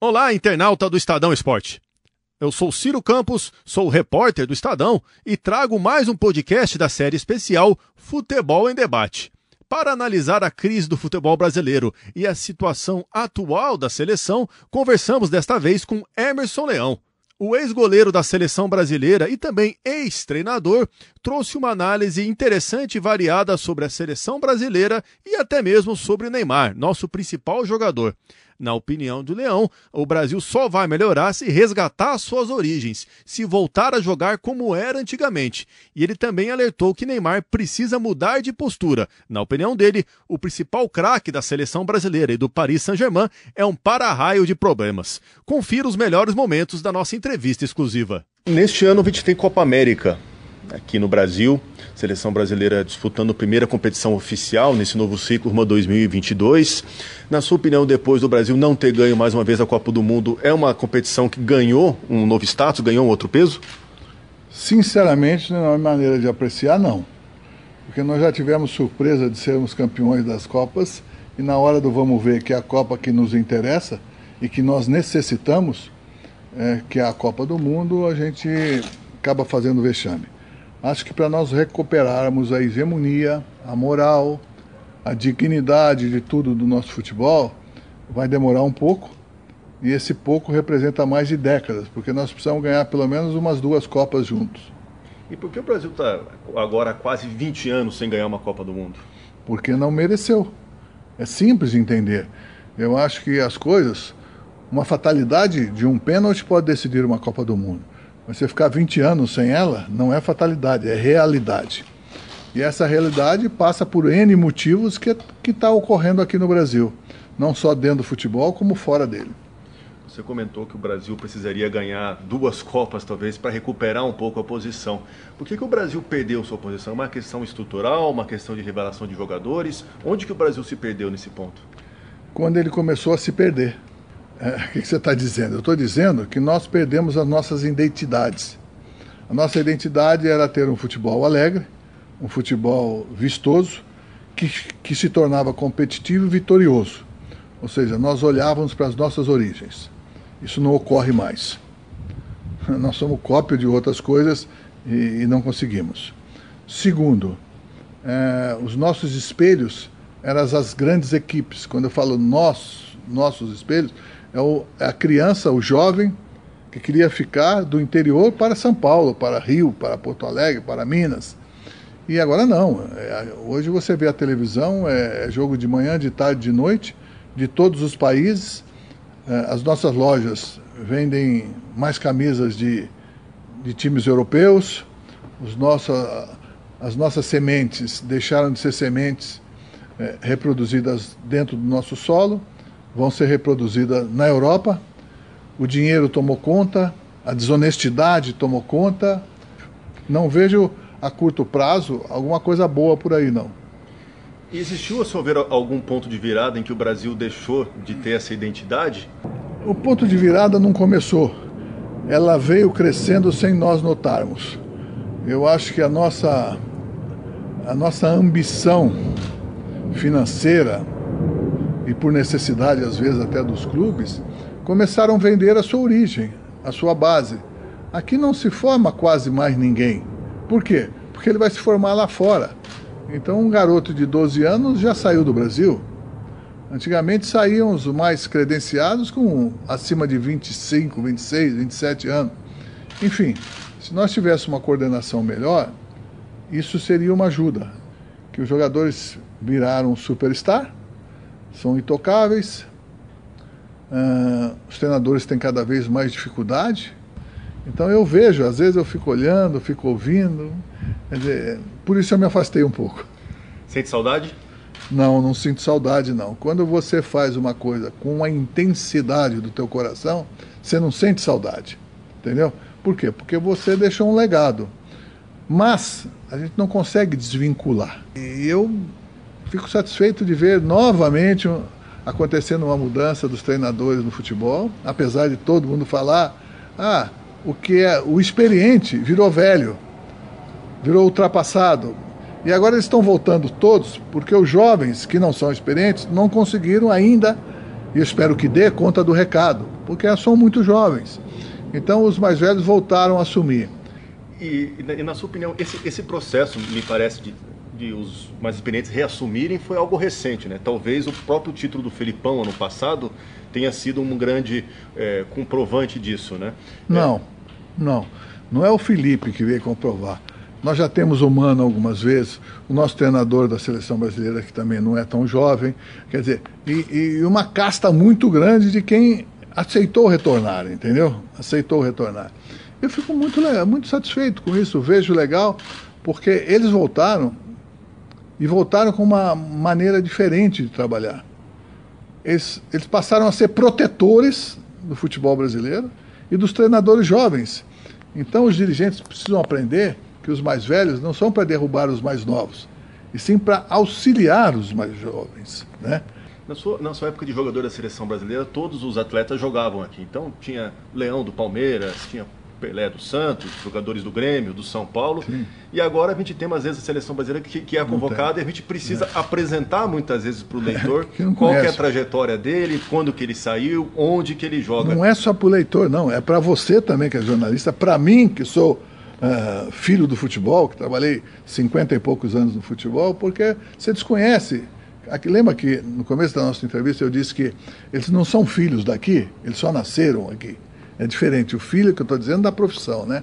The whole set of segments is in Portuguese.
Olá, internauta do Estadão Esporte. Eu sou Ciro Campos, sou repórter do Estadão e trago mais um podcast da série especial Futebol em Debate. Para analisar a crise do futebol brasileiro e a situação atual da seleção, conversamos desta vez com Emerson Leão. O ex-goleiro da seleção brasileira e também ex-treinador trouxe uma análise interessante e variada sobre a seleção brasileira e até mesmo sobre Neymar, nosso principal jogador. Na opinião do Leão, o Brasil só vai melhorar se resgatar suas origens, se voltar a jogar como era antigamente. E ele também alertou que Neymar precisa mudar de postura. Na opinião dele, o principal craque da seleção brasileira e do Paris Saint-Germain é um para-raio de problemas. Confira os melhores momentos da nossa entrevista exclusiva. Neste ano a gente tem Copa América aqui no Brasil. Seleção brasileira disputando a primeira competição oficial nesse novo ciclo rumo 2022. Na sua opinião, depois do Brasil não ter ganho mais uma vez a Copa do Mundo, é uma competição que ganhou um novo status, ganhou um outro peso? Sinceramente, não é maneira de apreciar, não. Porque nós já tivemos surpresa de sermos campeões das Copas e na hora do vamos ver, que é a Copa que nos interessa e que nós necessitamos, é, que é a Copa do Mundo, a gente acaba fazendo vexame. Acho que para nós recuperarmos a hegemonia, a moral, a dignidade de tudo do nosso futebol, vai demorar um pouco. E esse pouco representa mais de décadas, porque nós precisamos ganhar pelo menos umas duas Copas juntos. E por que o Brasil está agora há quase 20 anos sem ganhar uma Copa do Mundo? Porque não mereceu. É simples de entender. Eu acho que as coisas, uma fatalidade de um pênalti pode decidir uma Copa do Mundo. Você ficar 20 anos sem ela não é fatalidade, é realidade. E essa realidade passa por N motivos que está ocorrendo aqui no Brasil, não só dentro do futebol, como fora dele. Você comentou que o Brasil precisaria ganhar duas Copas, talvez, para recuperar um pouco a posição. Por que, que o Brasil perdeu sua posição? Uma questão estrutural, uma questão de revelação de jogadores? Onde que o Brasil se perdeu nesse ponto? Quando ele começou a se perder. É, o que, você está dizendo? Eu estou dizendo que nós perdemos as nossas identidades. A nossa identidade era ter um futebol alegre, um futebol vistoso, que, que se tornava competitivo e vitorioso. Ou seja, nós olhávamos para as nossas origens. Isso não ocorre mais. Nós somos cópia de outras coisas e, e não conseguimos. Segundo, é, os nossos espelhos eram as grandes equipes. Quando eu falo nós, nossos espelhos, é, o, é a criança, o jovem, que queria ficar do interior para São Paulo, para Rio, para Porto Alegre, para Minas. E agora não. É, hoje você vê a televisão, é, é, jogo de manhã, de tarde, de noite, de todos os países. É, as nossas lojas vendem mais camisas de, de times europeus. Os nosso, as nossas sementes deixaram de ser sementes é, reproduzidas dentro do nosso solo vão ser reproduzidas na Europa. O dinheiro tomou conta, a desonestidade tomou conta. Não vejo a curto prazo alguma coisa boa por aí, não. Existiu, a seu ver, algum ponto de virada em que o Brasil deixou de ter essa identidade? O ponto de virada não começou. Ela veio crescendo sem nós notarmos. Eu acho que a nossa, a nossa ambição financeira, e por necessidade às vezes até dos clubes, começaram a vender a sua origem, a sua base. Aqui não se forma quase mais ninguém. Por quê? Porque ele vai se formar lá fora. Então um garoto de 12 anos já saiu do Brasil. Antigamente saíam os mais credenciados com acima de 25, 26, 27 anos. Enfim, se nós tivéssemos uma coordenação melhor, isso seria uma ajuda. Que os jogadores viraram superstar, são intocáveis. Uh, os treinadores têm cada vez mais dificuldade. Então eu vejo, às vezes eu fico olhando, fico ouvindo. Dizer, por isso eu me afastei um pouco. Sente saudade? Não, não sinto saudade não. Quando você faz uma coisa com a intensidade do teu coração, você não sente saudade. Entendeu? Por quê? Porque você deixou um legado. Mas a gente não consegue desvincular. E eu fico satisfeito de ver novamente acontecendo uma mudança dos treinadores no futebol, apesar de todo mundo falar, ah, o que é o experiente virou velho, virou ultrapassado. E agora eles estão voltando todos, porque os jovens que não são experientes não conseguiram ainda, e espero que dê conta do recado. porque são muito jovens. Então os mais velhos voltaram a assumir. E, e na sua opinião, esse, esse processo, me parece, de, de os mais experientes reassumirem foi algo recente, né? Talvez o próprio título do Felipão ano passado tenha sido um grande é, comprovante disso, né? Não, é... não. Não é o Felipe que veio comprovar. Nós já temos o Mano algumas vezes, o nosso treinador da seleção brasileira, que também não é tão jovem, quer dizer, e, e uma casta muito grande de quem aceitou retornar, entendeu? Aceitou retornar. Eu fico muito, muito satisfeito com isso, vejo legal, porque eles voltaram e voltaram com uma maneira diferente de trabalhar. Eles, eles passaram a ser protetores do futebol brasileiro e dos treinadores jovens. Então os dirigentes precisam aprender que os mais velhos não são para derrubar os mais novos, e sim para auxiliar os mais jovens, né? Na sua, na sua época de jogador da seleção brasileira, todos os atletas jogavam aqui. Então tinha Leão do Palmeiras, tinha Pelé do Santos, jogadores do Grêmio, do São Paulo. Sim. E agora a gente tem, às vezes, a seleção brasileira que, que é convocada e a gente precisa é. apresentar muitas vezes para o leitor qual é a trajetória dele, quando que ele saiu, onde que ele joga. Não é só para o leitor, não. É para você também, que é jornalista, para mim, que sou uh, filho do futebol, que trabalhei 50 e poucos anos no futebol, porque você desconhece. Aqui, lembra que no começo da nossa entrevista eu disse que eles não são filhos daqui, eles só nasceram aqui. É diferente o filho que eu estou dizendo da profissão, né?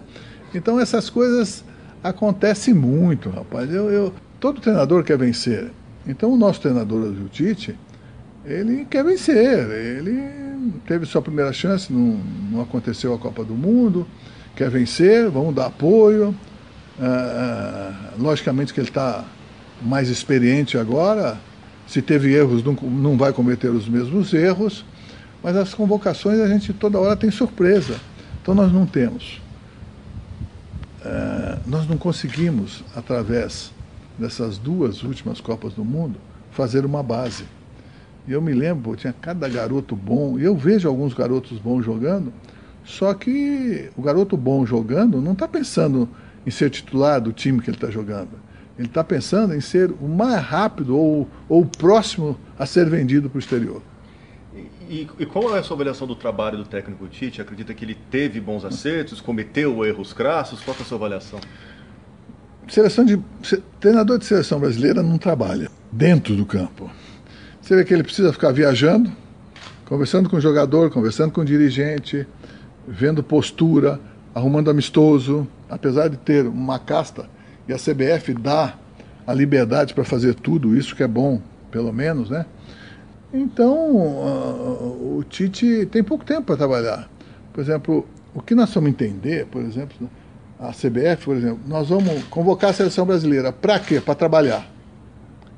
Então essas coisas acontecem muito, rapaz. Eu, eu, todo treinador quer vencer. Então o nosso treinador, o Tite, ele quer vencer. Ele teve sua primeira chance, não, não aconteceu a Copa do Mundo, quer vencer, vamos dar apoio. Ah, ah logicamente que ele está mais experiente agora. Se teve erros, não, não vai cometer os mesmos erros. Mas as convocações a gente toda hora tem surpresa. Então nós não temos. É, nós não conseguimos, através dessas duas últimas Copas do Mundo, fazer uma base. E eu me lembro, tinha cada garoto bom, e eu vejo alguns garotos bons jogando, só que o garoto bom jogando não está pensando em ser titular do time que ele está jogando. Ele está pensando em ser o mais rápido ou, ou próximo a ser vendido para o exterior. E, e, qual é a sua avaliação do trabalho do técnico Tite? Acredita que ele teve bons acertos, cometeu erros crassos? Qual é a sua avaliação? Seleção de, treinador de seleção brasileira não trabalha dentro do campo. Você vê que ele precisa ficar viajando, conversando com o jogador, conversando com o dirigente, vendo postura, arrumando amistoso. Apesar de ter uma casta e a CBF dá a liberdade para fazer tudo isso, que é bom, pelo menos, né? Então, uh, o Tite tem pouco tempo para trabalhar. Por exemplo, o que nós vamos entender, por exemplo, a CBF, por exemplo, nós vamos convocar a seleção brasileira. Para quê? Para trabalhar.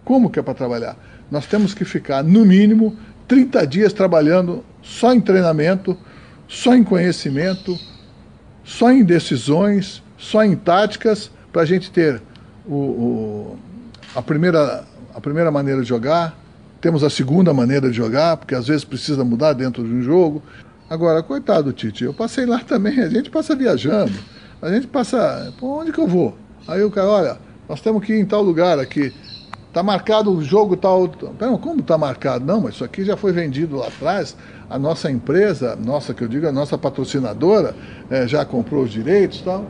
Como que é para trabalhar? Nós temos que ficar, no mínimo, 30 dias trabalhando só em treinamento, só em conhecimento, só em decisões, só em táticas, para a gente ter o, o, a, primeira, a primeira maneira de jogar, temos a segunda maneira de jogar, porque às vezes precisa mudar dentro de um jogo. Agora, coitado Tite, eu passei lá também, a gente passa viajando, a gente passa, onde que eu vou? Aí o cara, olha, nós temos que ir em tal lugar aqui, tá marcado o jogo tal. Pera, como tá marcado? Não, mas isso aqui já foi vendido lá atrás, a nossa empresa, nossa, que eu digo, a nossa patrocinadora, é, já comprou os direitos e tal.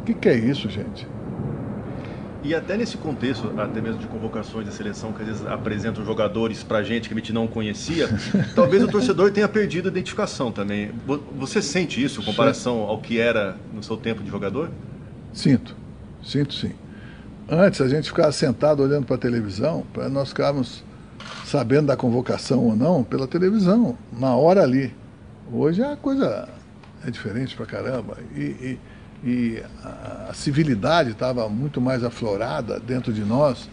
O que, que é isso, gente? E até nesse contexto, até mesmo de convocações da seleção, que às vezes apresentam jogadores pra gente que a gente não conhecia, talvez o torcedor tenha perdido a identificação também. Você sente isso em comparação ao que era no seu tempo de jogador? Sinto, sinto sim. Antes a gente ficava sentado olhando para a televisão, para nós ficarmos sabendo da convocação ou não pela televisão, na hora ali. Hoje a coisa é diferente pra caramba. E, e e a, civilidade estava muito mais aflorada dentro de nós.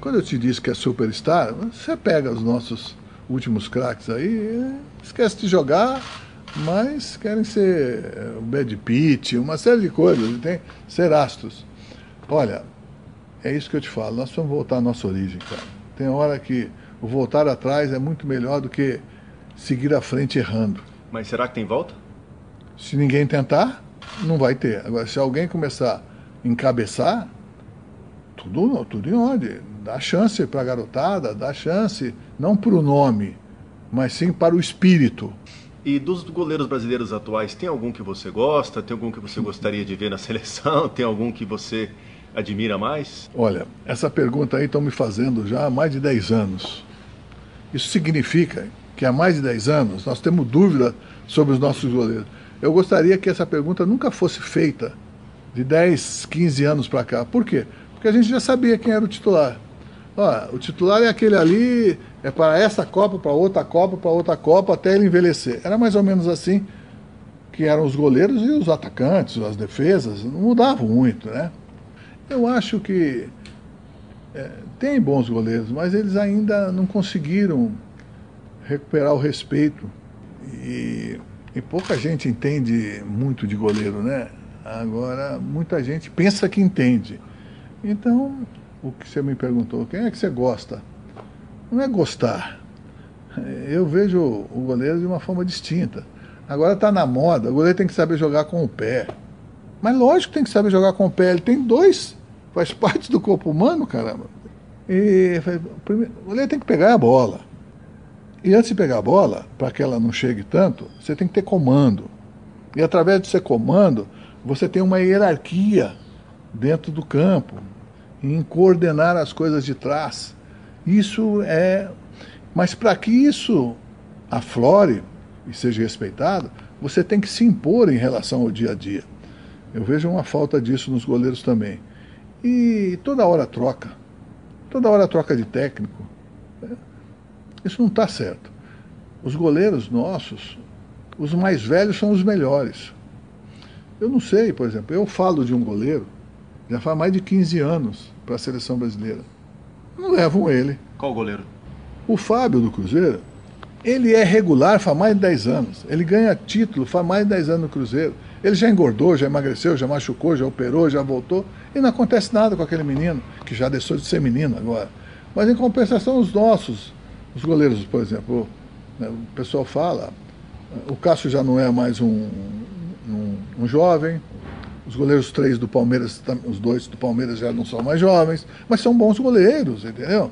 Quando eu te disse que é superstar, você pega os nossos últimos craques aí, esquece de jogar, mas querem ser eh, o Bad Pitt, uma série de coisas, tem ser astros. Olha, é isso que eu te falo, nós vamos voltar à nossa origem, cara. Tem hora que o voltar atrás é muito melhor do que seguir à frente errando. Mas será que tem volta? Se ninguém tentar, não vai ter. Agora, se alguém começar a encabeçar, tudo, tudo em ordem. Dá chance para a garotada, dá chance, não para o nome, mas sim para o espírito. E dos goleiros brasileiros atuais, tem algum que você gosta? Tem algum que você gostaria de ver na seleção? Tem algum que você admira mais? Olha, essa pergunta aí estão me fazendo já há mais de 10 anos. Isso significa que há mais de 10 anos nós temos dúvida sobre os nossos goleiros. Eu gostaria que essa pergunta nunca fosse feita de 10, 15 anos para cá. Por quê? Porque a gente já sabia quem era o titular. Ó, o titular é aquele ali, é para essa Copa, para outra Copa, para outra Copa, até ele envelhecer. Era mais ou menos assim que eram os goleiros e os atacantes, as defesas, não mudavam muito, né? Eu acho que é, tem bons goleiros, mas eles ainda não conseguiram recuperar o respeito. E, e pouca gente entende muito de goleiro, né? Agora, muita gente pensa que entende. Então, o que você me perguntou, quem é que você gosta? Não é gostar. Eu vejo o goleiro de uma forma distinta. Agora está na moda, o goleiro tem que saber jogar com o pé. Mas lógico que tem que saber jogar com o pé. Ele tem dois, faz parte do corpo humano, caramba. E o goleiro tem que pegar a bola. E antes de pegar a bola, para que ela não chegue tanto, você tem que ter comando. E através de ser comando, você tem uma hierarquia dentro do campo em coordenar as coisas de trás. Isso é. Mas para que isso aflore e seja respeitado, você tem que se impor em relação ao dia a dia. Eu vejo uma falta disso nos goleiros também. E toda hora troca. Toda hora troca de técnico. Isso não está certo. Os goleiros nossos, os mais velhos são os melhores. Eu não sei, por exemplo, eu falo de um goleiro já faz mais de 15 anos para a seleção brasileira. Não levam ele. Qual goleiro? O Fábio do Cruzeiro, ele é regular faz mais de 10 anos. Ele ganha título faz mais de 10 anos no Cruzeiro. Ele já engordou, já emagreceu, já machucou, já operou, já voltou. E não acontece nada com aquele menino, que já deixou de ser menino agora. Mas em compensação, os nossos, os goleiros, por exemplo, né, o pessoal fala, o Cássio já não é mais um, um, um jovem, os goleiros três do Palmeiras, os dois do Palmeiras já não são mais jovens, mas são bons goleiros, entendeu?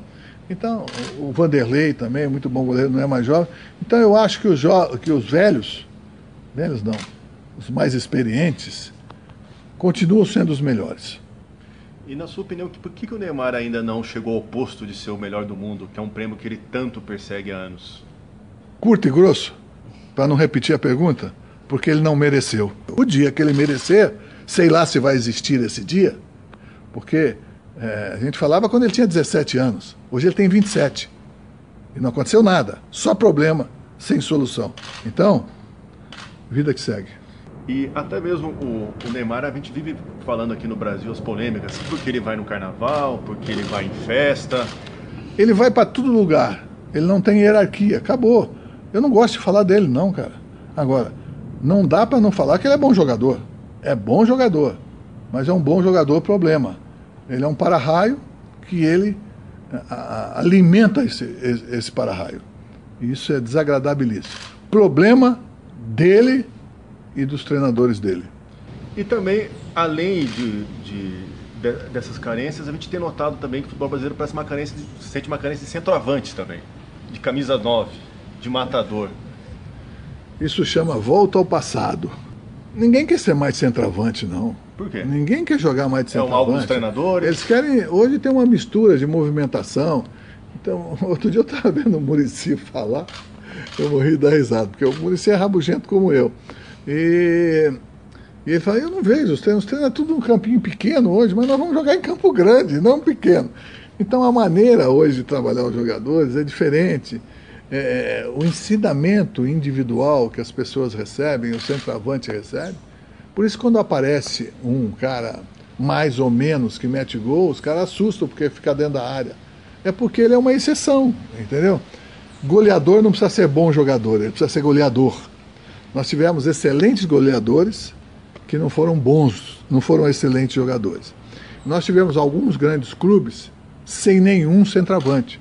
Então, o Vanderlei também, muito bom goleiro, não é mais jovem. Então eu acho que os, que os velhos, velhos não, os mais experientes, continuam sendo os melhores. E na sua opinião, por que, que o Neymar ainda não chegou ao posto de ser o melhor do mundo, que é um prêmio que ele tanto persegue há anos? Curto e grosso, para não repetir a pergunta, porque ele não mereceu. O dia que ele merecer, Sei lá se vai existir esse dia, porque é, a gente falava quando ele tinha 17 anos. Hoje ele tem 27. E não aconteceu nada. Só problema, sem solução. Então, vida que segue. E até mesmo o, o, Neymar, a gente vive falando aqui no Brasil as polêmicas, porque ele vai no carnaval, porque ele vai em festa. Ele vai para todo lugar. Ele não tem hierarquia. Acabou. Eu não gosto de falar dele, não, cara. Agora, não dá para não falar que ele é bom jogador é bom jogador, mas é um bom jogador problema. Ele é um para-raio que ele a, alimenta esse, esse para-raio. Isso é desagradabilíssimo. Problema dele e dos treinadores dele. E também, além de, de, de, dessas carências, a gente tem notado também que o futebol brasileiro parece uma carência, de, sente uma carência de centroavante também, de camisa 9, de matador. Isso chama volta ao passado. Ninguém quer ser mais centroavante, não. Por quê? Ninguém quer jogar mais de centroavante. É um álbum dos treinadores? Eles querem. Hoje tem uma mistura de movimentação. Então, outro dia eu estava vendo o Murici falar, eu morri da risada, porque o Murici é rabugento como eu. E, e ele fala: Eu não vejo, os treinos, os treinos é tudo um campinho pequeno hoje, mas nós vamos jogar em campo grande, não pequeno. Então, a maneira hoje de trabalhar os jogadores é diferente é, o ensinamento individual que as pessoas recebem, o centroavante recebe. Por isso, quando aparece um cara mais ou menos que mete gol, os caras assustam porque fica dentro da área. É porque ele é uma exceção, entendeu? Goleador não precisa ser bom jogador, ele precisa ser goleador. Nós tivemos excelentes goleadores que não foram bons, não foram excelentes jogadores. Nós tivemos alguns grandes clubes sem nenhum centroavante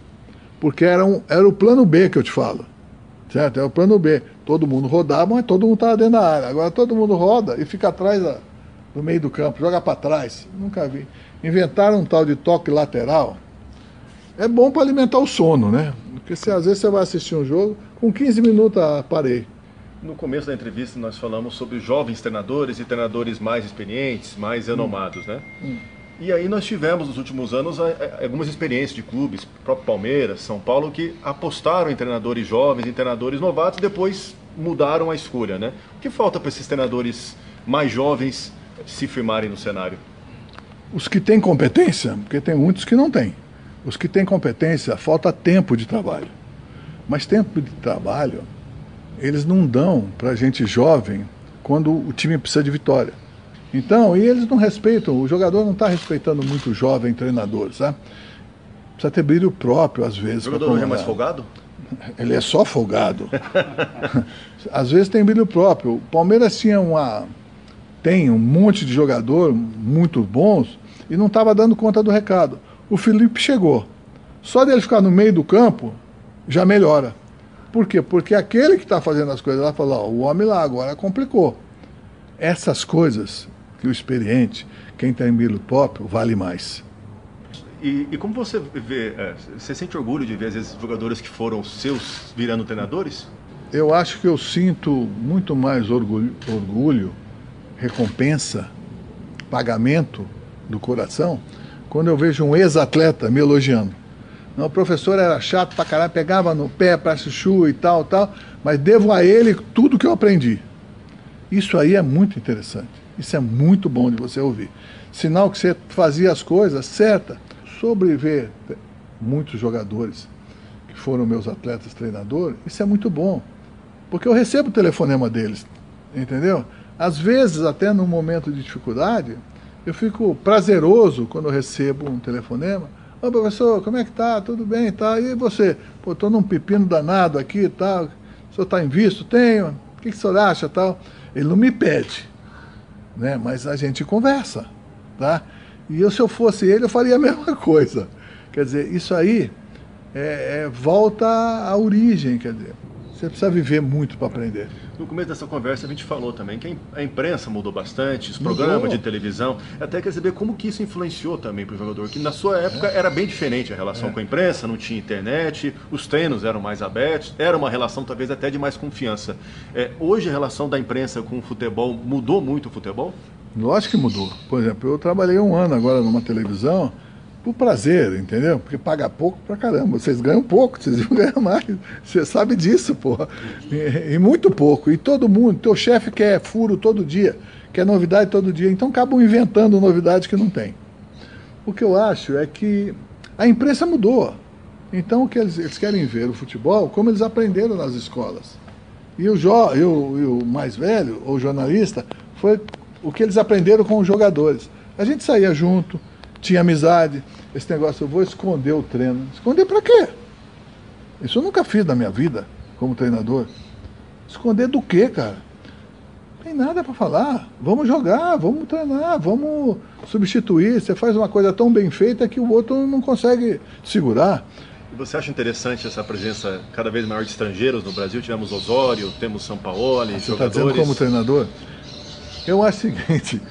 porque era, um, era o plano B que eu te falo. Certo? É o plano B. Todo mundo rodava, mas todo mundo estava dentro da área. Agora todo mundo roda e fica atrás da, do meio do campo, joga para trás. Nunca vi. Inventaram um tal de toque lateral. É bom para alimentar o sono, né? Porque se às vezes você vai assistir um jogo, com 15 minutos parei. No começo da entrevista nós falamos sobre jovens treinadores e treinadores mais experientes, mais renomados, né? Hum. E aí nós tivemos nos últimos anos algumas experiências de clubes, próprio Palmeiras, São Paulo, que apostaram em treinadores jovens, em treinadores novatos, e depois mudaram a escolha, né? O que falta para esses treinadores mais jovens se firmarem no cenário? Os que têm competência, porque tem muitos que não têm. Os que têm competência, falta tempo de trabalho. Mas tempo de trabalho, eles não dão para gente jovem quando o time precisa de vitória. Então, e eles não respeitam, o jogador não está respeitando muito o jovem treinador, sabe? Precisa ter brilho próprio, às vezes. O jogador não é mais folgado? Ele é só folgado. às vezes tem brilho próprio. O Palmeiras tinha uma. tem um monte de jogador muito bons e não estava dando conta do recado. O Felipe chegou. Só dele ficar no meio do campo já melhora. Por quê? Porque aquele que está fazendo as coisas lá falou: o homem lá agora complicou. Essas coisas que o experiente, quem está em Pop, vale mais. E, e, como você vê, é, você sente orgulho de ver, às vezes, jogadores que foram seus virando treinadores? Eu acho que eu sinto muito mais orgulho, orgulho recompensa, pagamento do coração, quando eu vejo um ex-atleta me elogiando. O professor era chato pra caralho, pegava no pé para chuchu e tal, tal, mas devo a ele tudo que eu aprendi. Isso aí é muito interessante. Isso é muito bom de você ouvir. Sinal que você fazia as coisas certas. Sobre ver muitos jogadores que foram meus atletas treinadores, isso é muito bom. Porque eu recebo o telefonema deles, entendeu? Às vezes, até num momento de dificuldade, eu fico prazeroso quando eu recebo um telefonema. Ô professor, como é que tá? Tudo bem, tá? E você? Pô, tô num pepino danado aqui e tal. O senhor está em visto? Tenho. O que, que o senhor acha tal? Ele não me pede né? Mas a gente conversa, tá? E eu, se eu fosse ele, eu faria a mesma coisa. Quer dizer, isso aí é, é volta à origem, quer dizer. Você precisa viver muito para aprender. No começo dessa conversa a gente falou também que a imprensa mudou bastante, os programas mudou. de televisão. Até quer saber como que isso influenciou também para o jogador, que na sua época é. era bem diferente a relação é. com a imprensa, não tinha internet, os treinos eram mais abertos, era uma relação talvez até de mais confiança. É, hoje a relação da imprensa com o futebol mudou muito o futebol? Lógico que mudou. Por exemplo, eu trabalhei um ano agora numa televisão por prazer, entendeu? Porque paga pouco pra caramba. Vocês ganham pouco, vocês vão ganhar mais. Você sabe disso, porra. E, e, muito pouco. E todo mundo, teu chefe quer furo todo dia, quer novidade todo dia. Então acabam inventando novidade que não tem. O que eu acho é que a imprensa mudou. Então o que eles, eles querem ver o futebol como eles aprenderam nas escolas. E o, jo, e o, e o mais velho, ou jornalista, foi o que eles aprenderam com os jogadores. A gente saía junto, tinha amizade. Esse negócio, eu vou esconder o treino. Esconder para quê? Isso eu nunca fiz na minha vida como treinador. Esconder do quê, cara? Não tem nada para falar. Vamos jogar, vamos treinar, vamos substituir. Você faz uma coisa tão bem feita que o outro não consegue segurar. E você acha interessante essa presença cada vez maior de estrangeiros no Brasil? Tivemos Osório, temos São Paulo, ah, você jogadores. Está dizendo como treinador? Eu acho o seguinte: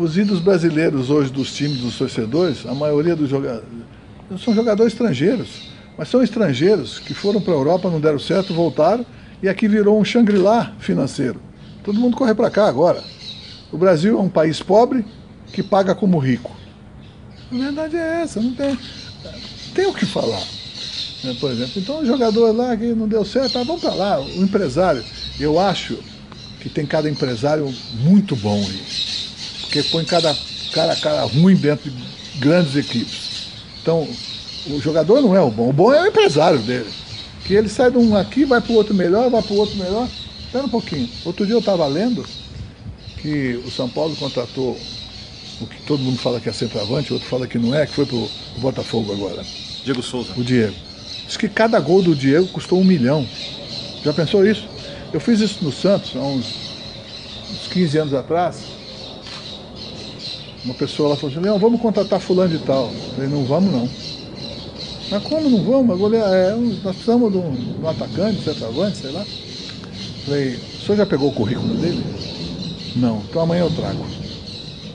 os ídolos brasileiros hoje dos times, dos torcedores, a maioria dos jogadores são jogadores estrangeiros, mas são estrangeiros que foram para a Europa, não deram certo, voltaram e aqui virou um Shangri-La financeiro. Todo mundo corre para cá agora. O Brasil é um país pobre que paga como rico. A verdade é essa, não tem, tem o que falar. Né, por exemplo, então o jogador lá que não deu certo, tá, vamos para lá. O empresário, eu acho que tem cada empresário muito bom aí porque põe cada cara cara ruim dentro de grandes equipes. Então, o jogador não é o bom, o bom é o empresário dele. Que ele sai de um aqui, vai para o outro melhor, vai para o outro melhor. Espera um pouquinho. Outro dia eu estava lendo que o São Paulo contratou o que todo mundo fala que é centroavante, outro fala que não é, que foi para o Botafogo agora. Diego Souza. O Diego. Diz que cada gol do Diego custou um milhão. Já pensou isso? Eu fiz isso no Santos há uns, uns 15 anos atrás uma pessoa lá falou assim, Leão, vamos contratar fulano de tal. Eu falei, não vamos não. Mas como não vamos? Agora é, nós precisamos de um, de um atacante, centroavante, sei lá. Eu falei, o senhor já pegou o currículo dele? Não, então amanhã eu trago.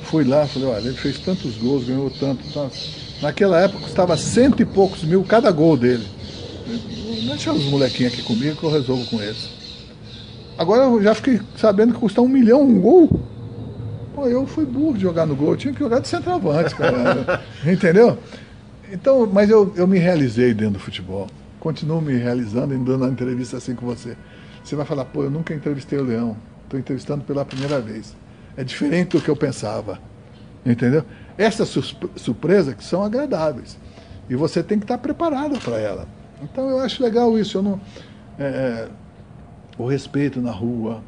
Fui lá, falei, olha, ele fez tantos gols, ganhou tanto, tanto. Naquela época custava cento e poucos mil cada gol dele. Deixa os molequinhos aqui comigo que eu resolvo com eles. Agora eu já fiquei sabendo que custa um milhão um gol. Pô, eu fui burro de jogar no gol, eu tinha que jogar de centroavante, cara. Entendeu? Então, mas eu, eu me realizei dentro do futebol. Continuo me realizando e dando uma entrevista assim com você. Você vai falar, pô, eu nunca entrevistei o Leão. Estou entrevistando pela primeira vez. É diferente do que eu pensava. Entendeu? Essas surpresas que são agradáveis. E você tem que estar preparado para ela. Então eu acho legal isso. Eu não, é, é, o respeito na rua,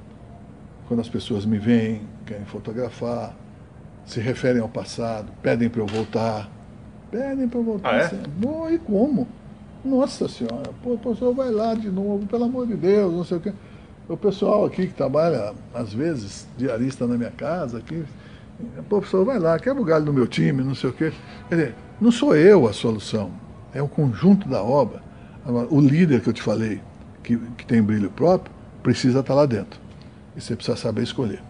quando as pessoas me veem, querem fotografar, se referem ao passado, pedem para eu voltar. Pedem para eu voltar. Ah, é? Bom, e como? Nossa senhora, pô, o pessoal vai lá de novo, pelo amor de Deus, não sei o quê. O pessoal aqui que trabalha, às vezes, diarista na minha casa, aqui, pessoal vai lá, quebra o galho do meu time, não sei o quê. Quer dizer, não sou eu a solução, é o conjunto da obra. Agora, o líder que eu te falei, que, que tem brilho próprio, precisa estar lá dentro. E você precisa saber escolher.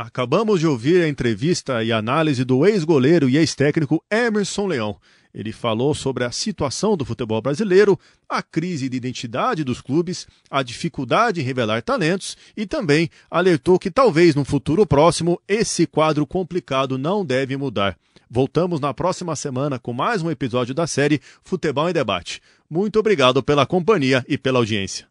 Acabamos de ouvir a entrevista e análise do ex-goleiro e ex-técnico Emerson Leão. Ele falou sobre a situação do futebol brasileiro, a crise de identidade dos clubes, a dificuldade em revelar talentos e também alertou que talvez no futuro próximo esse quadro complicado não deve mudar. Voltamos na próxima semana com mais um episódio da série Futebol em Debate. Muito obrigado pela companhia e pela audiência.